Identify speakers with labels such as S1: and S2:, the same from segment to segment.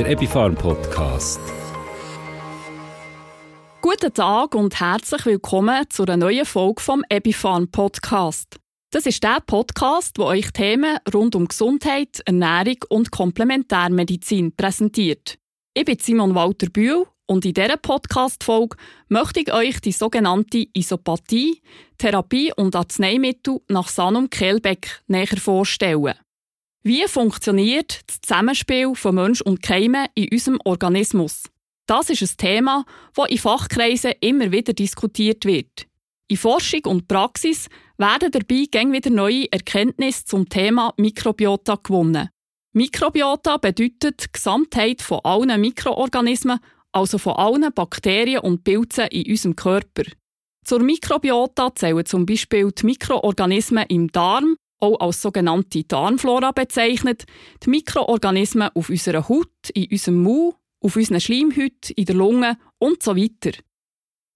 S1: der Epifarm Podcast.
S2: Guten Tag und herzlich willkommen zu einer neuen Folge vom Epifarm Podcast. Das ist der Podcast, wo euch Themen rund um Gesundheit, Ernährung und Komplementärmedizin präsentiert. Ich bin Simon Walter Bühl und in dieser Podcast-Folge möchte ich euch die sogenannte Isopathie, Therapie und Arzneimittel nach Sanum Kehlbeck näher vorstellen. Wie funktioniert das Zusammenspiel von Mensch und Keime in unserem Organismus? Das ist ein Thema, das in Fachkreisen immer wieder diskutiert wird. In Forschung und Praxis werden dabei gäng wieder neue Erkenntnisse zum Thema Mikrobiota gewonnen. Mikrobiota bedeutet die Gesamtheit von allen Mikroorganismen, also von allen Bakterien und Pilzen in unserem Körper. Zur Mikrobiota zählen zum Beispiel die Mikroorganismen im Darm, auch als sogenannte Darmflora bezeichnet, die Mikroorganismen auf unserer Haut, in unserem Mund, auf unseren Schleimhäuten, in der Lunge und so weiter.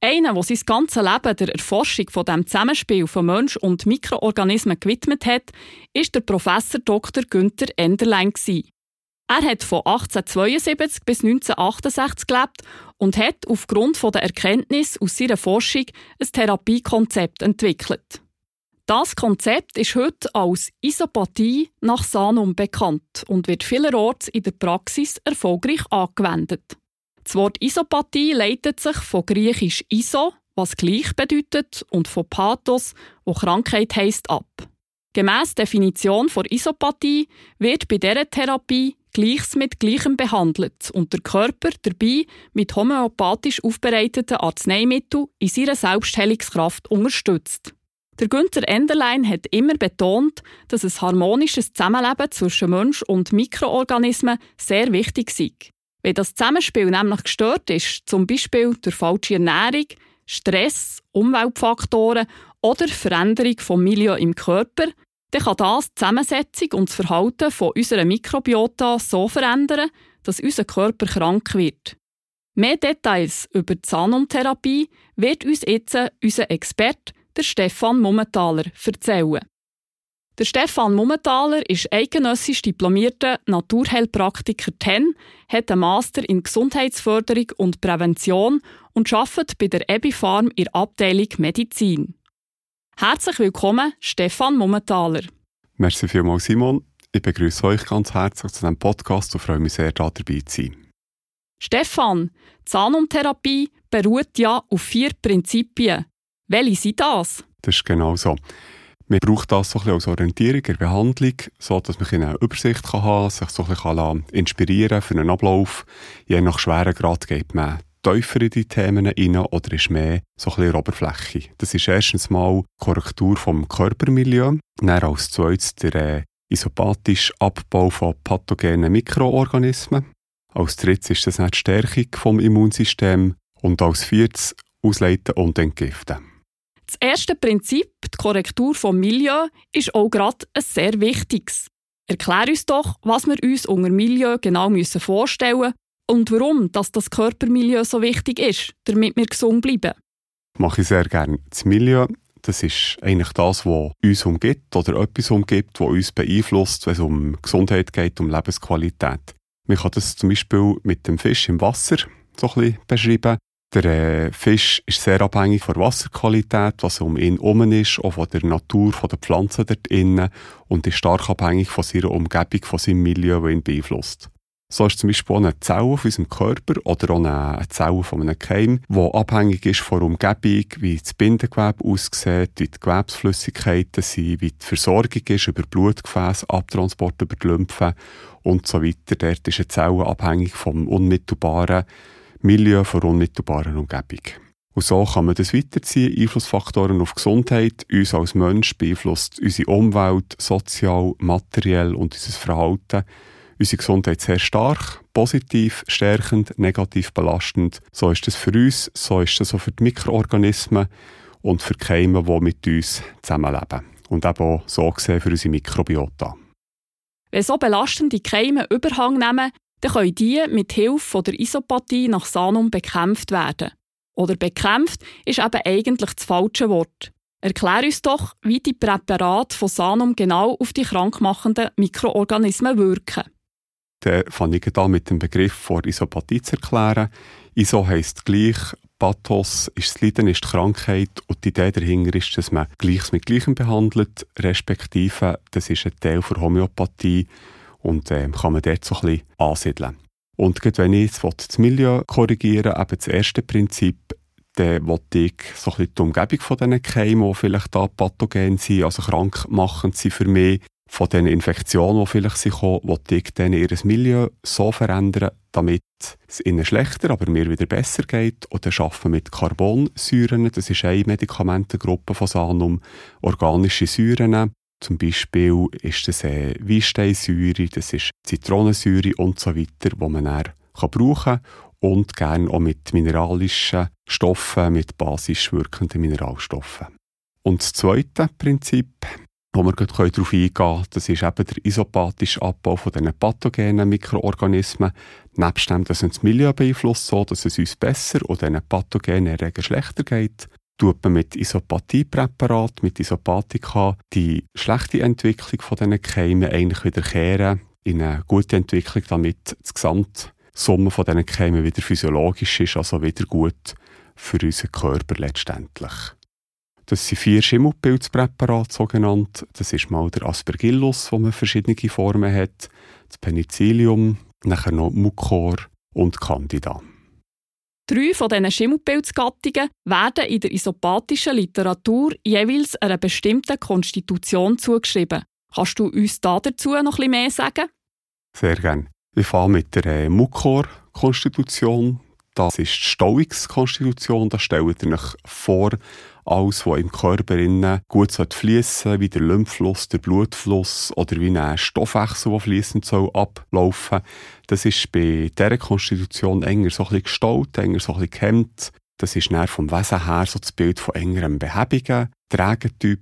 S2: Einer, der sein ganzes Leben der Erforschung von dem Zusammenspiel von Mensch und Mikroorganismen gewidmet hat, ist der Professor Dr. Günther Enderlein. Er hat von 1872 bis 1968 gelebt und hat aufgrund der Erkenntnis aus seiner Forschung ein Therapiekonzept entwickelt. Das Konzept ist heute als Isopathie nach Sanum bekannt und wird vielerorts in der Praxis erfolgreich angewendet. Das Wort Isopathie leitet sich von griechisch iso, was gleich bedeutet, und von pathos, wo Krankheit heisst, ab. Gemäss Definition von Isopathie wird bei dieser Therapie Gleiches mit Gleichem behandelt und der Körper dabei mit homöopathisch aufbereiteten Arzneimitteln in seiner Selbstheilungskraft unterstützt. Der Günther Enderlein hat immer betont, dass ein harmonisches Zusammenleben zwischen Mensch und Mikroorganismen sehr wichtig sei. Wenn das Zusammenspiel nämlich gestört ist, zum Beispiel durch falsche Ernährung, Stress, Umweltfaktoren oder Veränderung vom Milieu im Körper, dann kann das die Zusammensetzung und das Verhalten von unserer Mikrobiota so verändern, dass unser Körper krank wird. Mehr Details über die Zahnumtherapie wird uns jetzt unser Experte, der Stefan Mummenthaler, erzählen. Der Stefan Mummenthaler ist eidgenössisch diplomierter Naturheilpraktiker TEN, hat einen Master in Gesundheitsförderung und Prävention und arbeitet bei der Ebifarm in der Abteilung Medizin. Herzlich willkommen, Stefan Mummenthaler.
S3: Merci vielmals, Simon. Ich begrüße euch ganz herzlich zu diesem Podcast und freue mich sehr, da dabei zu sein.
S2: Stefan, Zahnumtherapie beruht ja auf vier Prinzipien. Welche sind das?
S3: Das ist genau so. Man braucht das so als Orientierung in der Behandlung, so dass man eine Übersicht haben kann, sich so ein bisschen inspirieren für einen Ablauf. Je nach Schweregrad geht man tiefer in die Themen rein oder ist mehr so ein bisschen Oberfläche. Das ist erstens mal Korrektur vom Körpermilieu, dann als zweites der äh, isopathische Abbau von pathogenen Mikroorganismen. Als drittes ist das die Stärkung vom Immunsystem und als viertes Ausleiten und Entgiften.
S2: Das erste Prinzip, die Korrektur vom Milieu, ist auch gerade ein sehr wichtiges. Erklär uns doch, was wir uns unter Milieu genau vorstellen müssen und warum dass das Körpermilieu so wichtig ist, damit wir gesund bleiben.
S3: Mache ich sehr gerne. Das Milieu, das ist eigentlich das, was uns umgibt oder etwas umgibt, was uns beeinflusst, wenn es um Gesundheit geht, um Lebensqualität. Man kann das zum Beispiel mit dem Fisch im Wasser so ein bisschen beschreiben. Der äh, Fisch ist sehr abhängig von der Wasserqualität, was um ihn herum ist, auch von der Natur, von den Pflanzen dort innen und ist stark abhängig von seiner Umgebung, von seinem Milieu, das ihn beeinflusst. So ist zum Beispiel auch eine Zelle auf unserem Körper oder auch eine Zelle von einem Keim, die abhängig ist von der Umgebung, wie das Bindegewebe aussieht, wie die Gewebsflüssigkeiten sind, wie die Versorgung ist über Blutgefäße, Abtransport über die Lymphe und so weiter. Dort ist eine Zelle abhängig vom unmittelbaren Milieu, von der unmittelbaren Umgebung. Und so kann man das weiterziehen. Einflussfaktoren auf Gesundheit, uns als Mensch beeinflusst unsere Umwelt, sozial, materiell und unser Verhalten. Unsere Gesundheit sehr stark, positiv, stärkend, negativ belastend. So ist das für uns, so ist das auch für die Mikroorganismen und für die Keime, die mit uns zusammenleben. Und eben auch so gesehen für unsere Mikrobiota.
S2: Wenn so belastende Keime Überhang nehmen, dann können die mit Hilfe der Isopathie nach Sanum bekämpft werden. Oder bekämpft ist eben eigentlich das falsche Wort. Erklär uns doch, wie die Präparate von Sanum genau auf die krankmachenden Mikroorganismen wirken.
S3: dann fange ich da mit dem Begriff vor Isopathie zu erklären. Iso heisst gleich, Pathos ist das Leiden, ist die Krankheit und die Idee dahinter ist, dass man Gleiches mit Gleichem behandelt, respektive das ist ein Teil der Homöopathie und äh, kann man dort so ein bisschen ansiedeln. Und gerade wenn ich jetzt das Milieu korrigieren eben das erste Prinzip, dann wollte ich so ein die Umgebung von diesen Keimen, die vielleicht da pathogen sind, also krankmachend sind für mich, von den Infektionen, die vielleicht sind, wollte ich dann ihr Milieu so verändern, damit es ihnen schlechter, aber mir wieder besser geht. Und arbeiten wir mit Carbonsäuren. Das ist eine Medikamentengruppe von Sanum. Organische Säuren. Zum Beispiel ist das eine Weinsteinsäure, das ist Zitronensäure und so weiter, die man dann brauchen kann. Und gerne auch mit mineralischen Stoffen, mit basisch wirkenden Mineralstoffen. Und das zweite Prinzip wo wir gleich darauf eingehen können, das ist eben der isopathische Abbau von diesen pathogenen Mikroorganismen. Nebst dem, dass uns das Milieu beeinflusst, so dass es uns besser und diesen pathogenen Erregern schlechter geht, tut man mit Isopathiepräparat, mit Isopathika die schlechte Entwicklung von diesen Keimen eigentlich wieder kehren in eine gute Entwicklung, damit das Gesamtsumme von diesen Keimen wieder physiologisch ist, also wieder gut für unseren Körper letztendlich. Das sind vier Schimmelpilzpräparate, sogenannt. Das ist mal der Aspergillus, wo man verschiedene Formen hat, das Penicillium, nachher noch Mucor und Candida.
S2: Drei von diesen Schimmelpilzgattungen werden in der isopathischen Literatur jeweils einer bestimmten Konstitution zugeschrieben. Kannst du uns dazu noch etwas mehr sagen?
S3: Sehr gerne. Wir fangen mit der äh, Mucor-Konstitution. Das ist die Stauungskonstitution. Da stellt ihr euch vor, alles, was im Körper gut fließen wie der Lymphfluss, der Blutfluss oder wie ein Stoffwechsel, der fließend soll ablaufen. Das ist bei dieser Konstitution enger so ein gestaut, enger so ein gehemmt. Das ist näher vom Wesen her so das Bild von engerem Behäbigen, Trägertyp,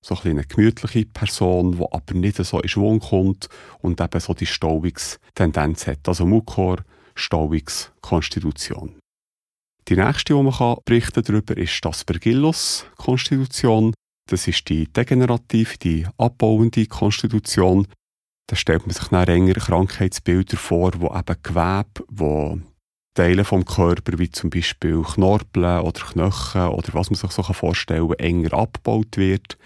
S3: so ein eine gemütliche Person, die aber nicht so in Schwung kommt und eben so die Stauungstendenz hat. Also Mukor, Stauungskonstitution. Die nächste, die man kann berichten darüber, ist die Aspergillus-Konstitution. Das ist die degenerative, die abbauende Konstitution. Da stellt man sich dann enger Krankheitsbilder vor, wo eben Gewebe, wo Teile vom Körper, wie zum Beispiel Knorpeln oder Knochen oder was man sich so vorstellen kann, enger abgebaut wird.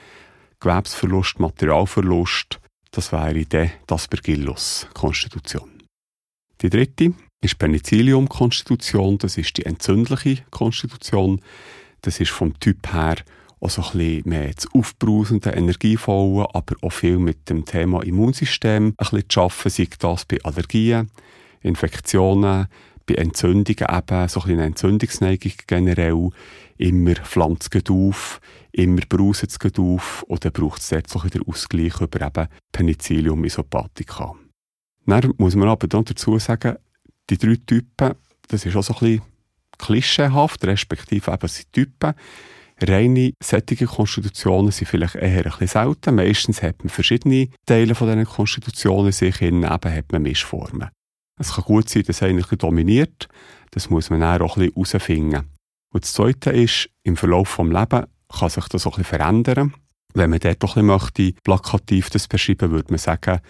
S3: Gewebsverlust, Materialverlust, das wäre dann die Aspergillus-Konstitution. Die dritte ist Penicillium-Konstitution, das ist die entzündliche Konstitution. Das ist vom Typ her auch so ein mehr das aufbrausende, energievolle, aber auch viel mit dem Thema Immunsystem ein bisschen zu arbeiten, sei das bei Allergien, Infektionen, bei Entzündungen eben, so ein bisschen Entzündungsneigung generell, immer flammt es auf, immer brauset es auf und dann braucht es dort so ein den Ausgleich über eben Penicillium Isopathika. Dann muss man aber dazu sagen, die drei Typen, das ist auch so ein bisschen klischeehaft, respektive eben sind Typen. Reine sättige Konstitutionen sind vielleicht eher ein bisschen selten. Meistens hat man verschiedene Teile von diesen Konstitutionen sich in, eben hat man Mischformen. Es kann gut sein, dass einer ein dominiert. Das muss man dann auch ein bisschen herausfinden. Und das Zweite ist, im Verlauf des Lebens kann sich das auch ein bisschen verändern. Wenn man dort ein bisschen möchte, plakativ das beschreiben, würde man sagen,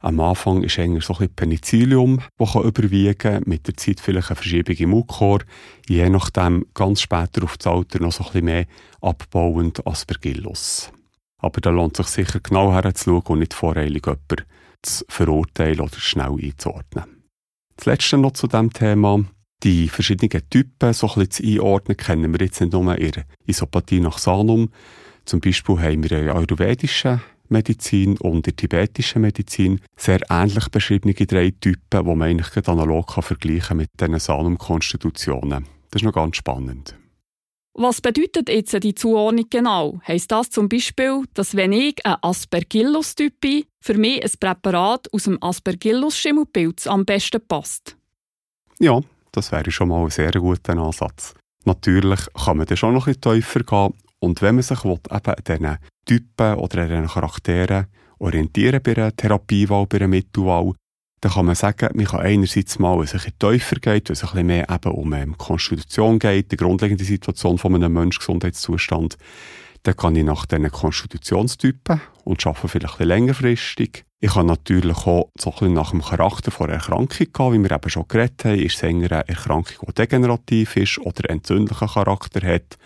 S3: am Anfang ist eigentlich so ein bisschen Penicillium, das überwiegen kann, mit der Zeit vielleicht eine Verschiebung im Mukor, je nachdem ganz später auf das Alter noch so ein bisschen mehr abbauend Aspergillus. Aber da lohnt sich sicher genau herzuschauen und nicht voreilig jemanden zu verurteilen oder schnell einzuordnen. Das Letzte noch zu diesem Thema. Die verschiedenen Typen so ein bisschen zu einordnen, kennen wir jetzt nicht nur in Isopathie nach Sanum. Zum Beispiel haben wir einen ayurvedischen Medizin und der tibetischen Medizin sehr ähnlich beschriebene drei Typen, die man eigentlich analog kann vergleichen kann mit diesen Sanum-Konstitutionen. Das ist noch ganz spannend.
S2: Was bedeutet jetzt die Zuordnung genau? Heißt das zum Beispiel, dass wenn ich ein Aspergillus-Typ bin, für mich ein Präparat aus dem Aspergillus-Schimmelpilz am besten passt?
S3: Ja, das wäre schon mal ein sehr guter Ansatz. Natürlich kann man dann schon noch ein bisschen tiefer gehen und wenn man sich will, eben diesen Typen oder an diesen Charakteren orientieren bei einer Therapiewahl, bei einer Mittelwahl, dann kann man sagen, man kann einerseits mal, es ein bisschen tiefer geht, wenn es ein bisschen mehr eben um ähm, Konstitution geht, die grundlegende Situation von einem Menschen, Gesundheitszustand, dann kann ich nach diesen Konstitutionstypen und arbeite vielleicht ein längerfristig Ich kann natürlich auch so ein bisschen nach dem Charakter der Erkrankung gehen, wie wir eben schon geredet haben. Ist es eine Erkrankung, die degenerativ ist oder entzündlichen Charakter hat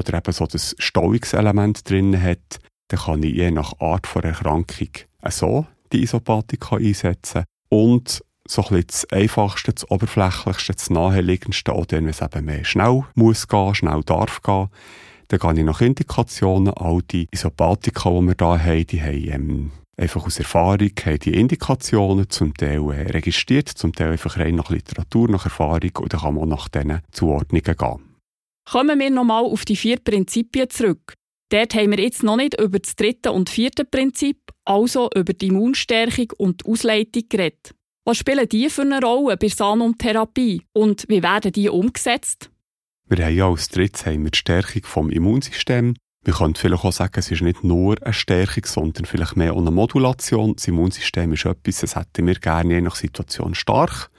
S3: oder eben so das Stauungselement drin hat, dann kann ich je nach Art der Erkrankung so die Isopathika einsetzen und so ein das Einfachste, das Oberflächlichste, das Naheliegendste, oder wenn es eben mehr schnell muss gehen, schnell darf gehen, dann gehe ich nach Indikationen. All die Isopathika, die wir hier haben, die haben ähm, einfach aus Erfahrung haben die Indikationen zum Teil äh, registriert, zum Teil einfach rein nach Literatur, nach Erfahrung und dann kann man auch nach diesen Zuordnungen gehen.
S2: Kommen wir nochmal auf die vier Prinzipien zurück. Dort haben wir jetzt noch nicht über das dritte und vierte Prinzip, also über die Immunstärkung und die Ausleitung geredet. Was spielen die für eine Rolle bei Sanum-Therapie und wie werden die umgesetzt?
S3: Wir haben ja als drittes haben wir die Stärkung des Immunsystems. Wir können vielleicht auch sagen, es ist nicht nur eine Stärkung, sondern vielleicht mehr eine Modulation. Das Immunsystem ist etwas, das hätten wir gerne je nach Situation stark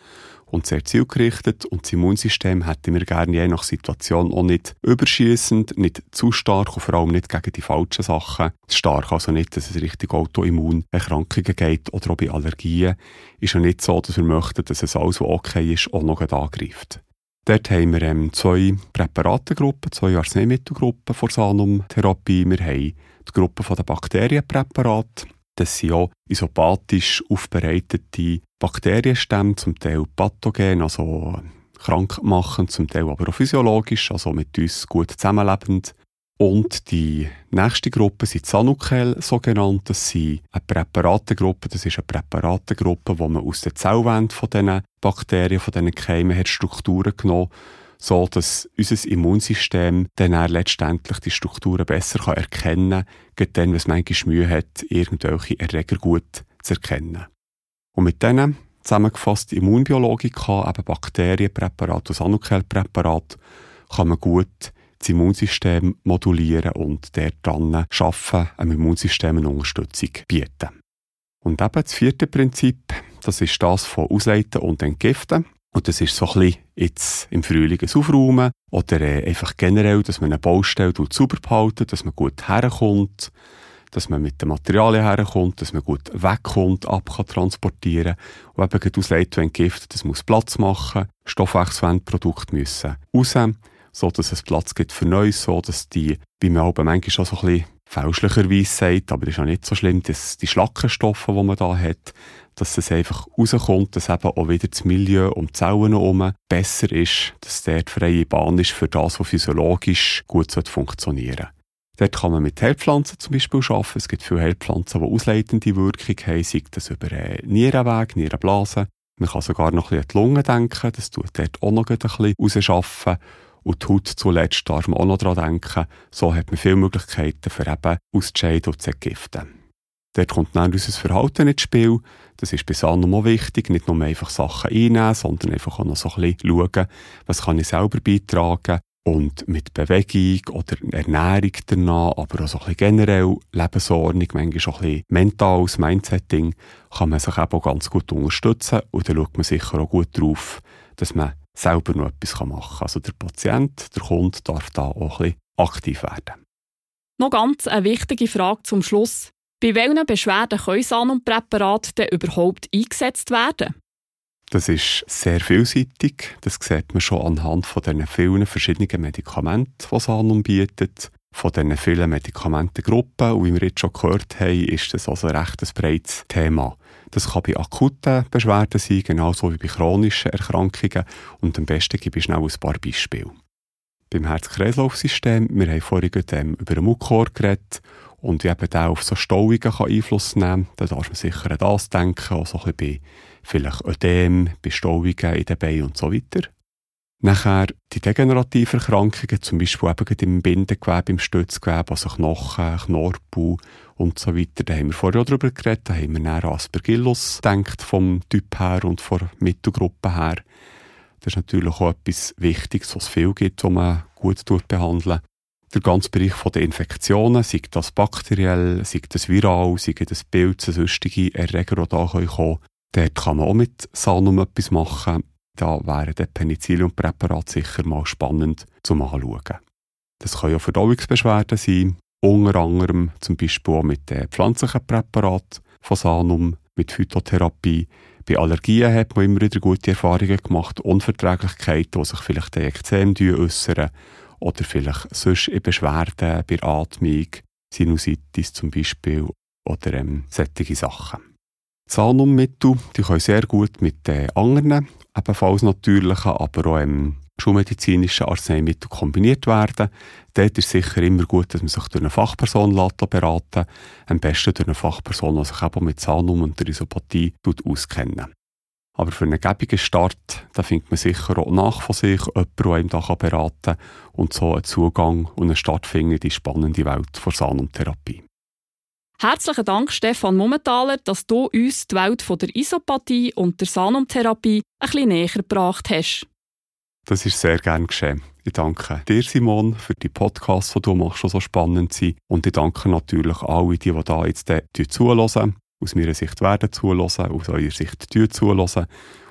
S3: und sehr zielgerichtet. Und das Immunsystem hätten wir gerne je nach Situation auch nicht überschießend, nicht zu stark und vor allem nicht gegen die falschen Sachen stark. Also nicht, dass es richtig Autoimmunerkrankungen geht oder auch bei Allergien. Ist ja nicht so, dass wir möchten, dass es alles, was okay ist, auch noch angreift. Dort haben wir ähm, zwei Präparatengruppen, zwei Arzneimittelgruppen vor Sanum-Therapie. Wir haben die Gruppe der Bakterienpräparate. Das sind auch isopathisch aufbereitete Bakterienstämme, zum Teil pathogen, also krankmachend, zum Teil aber auch physiologisch, also mit uns gut zusammenlebend. Und die nächste Gruppe sind Sanukel, sogenannt. Das sind eine Präparatengruppe. Das ist eine Präparatengruppe, wo man aus der Zellwand von diesen Bakterien, von diesen Keimen hat Strukturen genommen so dass unser Immunsystem dann letztendlich die Strukturen besser kann erkennen kann, dann, wenn es manchmal Mühe hat, irgendwelche Erreger gut zu erkennen. Und mit diesen zusammengefassten Immunbiologika, eben Bakterienpräparat und Sanukelpräparat, kann man gut das Immunsystem modulieren und der dann schaffen, einem Immunsystem eine Unterstützung bieten. Und eben das vierte Prinzip, das ist das von Ausleiten und Entgiften. Und das ist so ein bisschen jetzt im Frühling ein Aufräumen oder äh, einfach generell, dass man eine Baustelle sauber behalten, dass man gut herkommt, dass man mit den Materialien herkommt, dass man gut wegkommt, ab kann transportieren. Und eben ausleitet, wenn Gift, das muss Platz machen, Stoffwechselprodukte müssen raus, so dass es Platz gibt für Neues, so dass die, wie man aber manchmal schon so ein bisschen fälschlicherweise sagt, aber das ist auch nicht so schlimm, dass die Schlackenstoffe, die man da hat, dass es einfach rauskommt, dass eben auch wieder das Milieu um die Zellen herum besser ist, dass die freie Bahn ist für das, was physiologisch gut funktionieren sollte. Dort kann man mit Heilpflanzen zum Beispiel arbeiten. Es gibt viele Heilpflanzen, die ausleitende Wirkung haben, sei das über einen Nierenweg, Nierenblasen. Man kann sogar noch ein bisschen an die Lunge denken, das tut dort auch noch ein bisschen rausschaffen. Und die Haut zuletzt darf man auch noch daran denken. So hat man viele Möglichkeiten, für eben auszuscheiden und zu entgiften. Dort kommt dann unser Verhalten ins Spiel. Das ist bei Sanum auch wichtig. Nicht nur einfach Sachen einnehmen, sondern einfach auch noch so ein bisschen schauen, was kann ich selber beitragen. Und mit Bewegung oder Ernährung danach, aber auch so ein bisschen generell Lebensordnung, manchmal auch ein bisschen mentales Mindsetting, kann man sich eben auch ganz gut unterstützen. Und dann schaut man sicher auch gut drauf, dass man selber noch etwas machen kann. Also der Patient, der Kunde darf da auch ein bisschen aktiv werden.
S2: Noch ganz eine wichtige Frage zum Schluss. Bei welchen Beschwerden können Sanum-Präparate denn überhaupt eingesetzt werden?
S3: Das ist sehr vielseitig. Das sieht man schon anhand von den vielen verschiedenen Medikamenten, die Sanum bietet. Von diesen vielen Medikamentengruppen. Und wie wir jetzt schon gehört haben, ist das also ein recht breites Thema. Das kann bei akuten Beschwerden sein, genauso wie bei chronischen Erkrankungen. Und am besten gebe ich schnell ein paar Beispiele. Beim Herz-Kreislauf-System, wir haben vorhin über den Mukor geredet und wie eben der auf so Stauungen Einfluss nehmen kann, dann darf man sicher an das denken, auch so ein bisschen bei vielleicht Ödem, bei Stauungen in den Beinen und so weiter. Nachher die degenerativen Erkrankungen, zum Beispiel eben im Bindegewebe, im Stützgewebe, also Knochen, Knorpel und so weiter. Da haben wir vorher auch darüber geredet, da haben wir näher Aspergillus gedacht, vom Typ her und von der Mittelgruppe her. Das ist natürlich auch etwas Wichtiges, was es viel gibt, was man gut behandeln der ganze Bereich der Infektionen, sei das bakteriell, sei das viral, sei das Pilze, sonstige Erreger, die da kommen dort kann man auch mit Sanum etwas machen. Da wäre der Penicillium-Präparat sicher mal spannend zum Anschauen. Das können ja Verdauungsbeschwerden sein, unter anderem zum Beispiel auch mit den pflanzlichen Präparaten. von Sanum mit Phytotherapie. Bei Allergien hat man immer wieder gute Erfahrungen gemacht. Unverträglichkeiten, die sich vielleicht in Ekzem äußern oder vielleicht sonst in Beschwerden bei Atmung, Sinusitis zum Beispiel oder ähm, solche Sachen. Zahnummittel, die können sehr gut mit äh, anderen, ebenfalls natürlichen, aber auch ähm, schulmedizinischen Arzneimitteln kombiniert werden. Dort ist sicher immer gut, dass man sich durch eine Fachperson beraten Am besten durch eine Fachperson, die sich eben mit Zahnum und der Isopathie auskennen. Aber für einen gäbigen Start, da findet man sicher auch nach von sich jemanden, der einem da beraten kann und so einen Zugang und einen Start in die spannende Welt der Zahnumtherapie.
S2: Herzlichen Dank, Stefan Mummentaler, dass du uns die Welt der Isopathie und der Sanumtherapie ein bisschen näher gebracht hast.
S3: Das ist sehr gern geschehen. Ich danke dir, Simon, für die Podcasts, die du machst, die so spannend sind. Und ich danke natürlich alle, die, die da jetzt zuhören, aus meiner Sicht werden zuhören, aus eurer Sicht zuhören. Und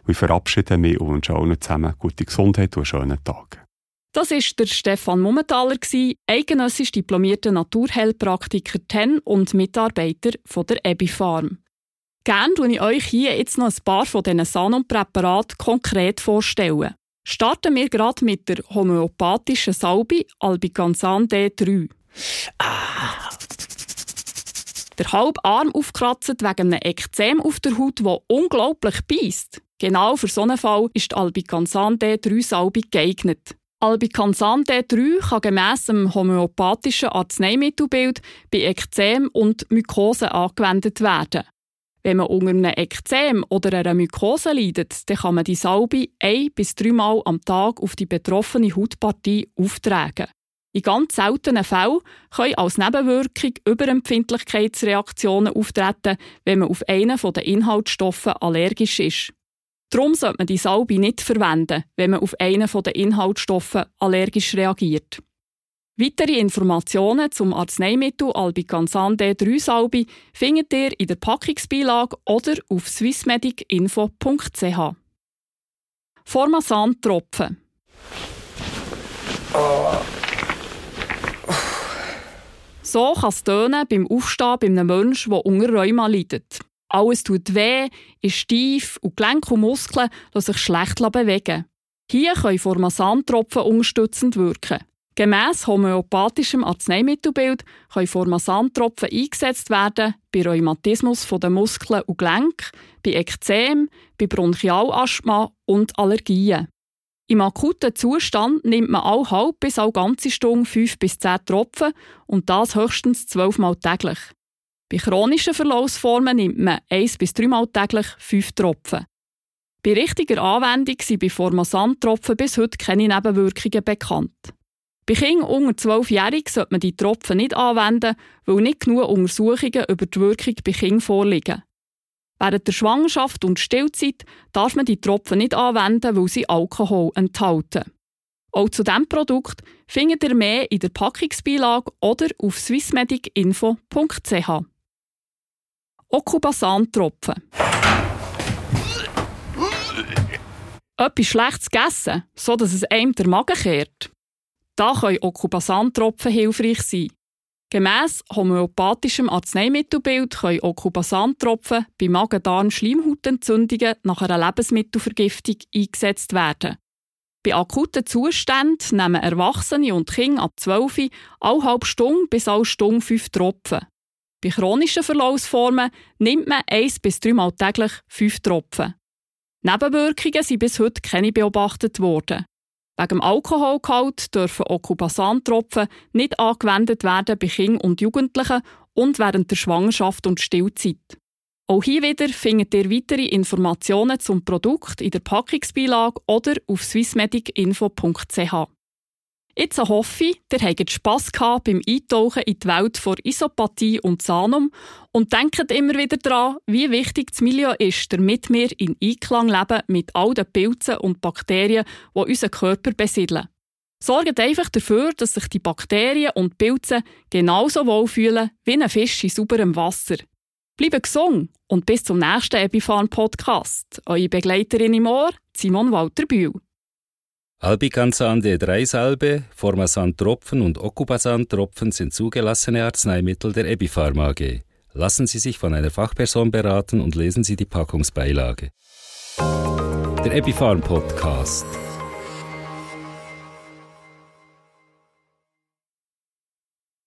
S3: ich verabschiede mich und wünsche allen zusammen gute Gesundheit und einen schönen Tag.
S2: Das ist der Stefan Mummentaler, eigenössisch diplomierter Naturheilpraktiker TEN und Mitarbeiter von der Ebi Farm. Gerne tue ich euch hier jetzt noch ein paar von diesen Sanon-Präparaten konkret vorstellen. Starten wir gerade mit der homöopathischen Salbe Albicansan D3. Ah. Der halbe Arm aufkratzt wegen einem Ekzem auf der Haut, das unglaublich beißt. Genau für so einen Fall ist die Albicansan D3 Salbe geeignet. Albicansan D3 kann gemäss dem homöopathischen Arzneimittelbild bei Ekzem und Mykose angewendet werden. Wenn man unter einem Ekzem oder einer Mykose leidet, dann kann man die Salbe ein- bis dreimal am Tag auf die betroffene Hautpartie auftragen. In ganz seltenen Fällen können als Nebenwirkung Überempfindlichkeitsreaktionen auftreten, wenn man auf einen der Inhaltsstoffe allergisch ist. Darum sollte man die Salbe nicht verwenden, wenn man auf einen der Inhaltsstoffe allergisch reagiert. Weitere Informationen zum Arzneimittel Albicansan D3 Salbe findet ihr in der Packungsbeilage oder auf swissmedicinfo.ch. Formasan-Tropfen. So kann es tönen beim Aufstehen bei einem Menschen, der unter Rheuma leidet. Alles tut weh, ist steif und Gelenke und Muskeln lassen sich schlecht bewegen. Hier können Formasan-Tropfen unterstützend wirken. Gemäss homöopathischem Arzneimittelbild können Formasantropfen eingesetzt werden bei Rheumatismus der Muskeln und Gelenke, bei Ekzem, bei Bronchialasthma und Allergien. Im akuten Zustand nimmt man auch halb bis auch ganze Stunde 5 bis 10 Tropfen und das höchstens 12 Mal täglich. Bei chronischen Verlaufsformen nimmt man 1 bis 3 Mal täglich 5 Tropfen. Bei richtiger Anwendung sind bei Formasantropfen bis heute keine Nebenwirkungen bekannt. Bei Kindern unter 12-Jährigen sollte man die Tropfen nicht anwenden, weil nicht genug Untersuchungen über die Wirkung bei Kindern vorliegen. Während der Schwangerschaft und Stillzeit darf man die Tropfen nicht anwenden, weil sie Alkohol enthalten. Auch zu diesem Produkt findet ihr mehr in der Packungsbeilage oder auf swissmedicinfo.ch. Okubasan-Tropfen. Etwas Schlechtes gegessen, so dass es einem der Magen kehrt. Da können Okubasantropfen hilfreich sein. Gemäss homöopathischem Arzneimittelbild können Okubasantropfen bei Magen-Darm-Schleimhautentzündungen nach einer Lebensmittelvergiftung eingesetzt werden. Bei akuten Zuständen nehmen Erwachsene und Kinder ab 12 alle halbe Stunde bis alle Stunde 5 Tropfen. Bei chronischen Verlaufsformen nimmt man 1 bis 3 Mal täglich 5 Tropfen. Nebenwirkungen sind bis heute keine beobachtet worden. Wegen dem Alkoholgehalt dürfen Okubasantropfen nicht angewendet werden bei Kindern und Jugendlichen und während der Schwangerschaft und Stillzeit. Auch hier wieder findet ihr weitere Informationen zum Produkt in der Packungsbeilage oder auf swissmedicinfo.ch. Jetzt hoffe ich, ihr habt Spass gehabt beim Eintauchen in die Welt von Isopathie und Sanum und denkt immer wieder daran, wie wichtig das Milieu ist, damit wir in Einklang leben mit all den Pilzen und Bakterien, die unseren Körper besiedeln. Sorgt einfach dafür, dass sich die Bakterien und Pilze genauso wohlfühlen wie ein Fisch in sauberem Wasser. Bleibt gesund und bis zum nächsten Epifan Podcast. Eure Begleiterin im Ohr, Simon Walter Bühl.
S1: Albicansan D3-Salbe, Formasan-Tropfen und Ocubasan-Tropfen sind zugelassene Arzneimittel der Ebipharma AG. Lassen Sie sich von einer Fachperson beraten und lesen Sie die Packungsbeilage. Der Epifarm Podcast.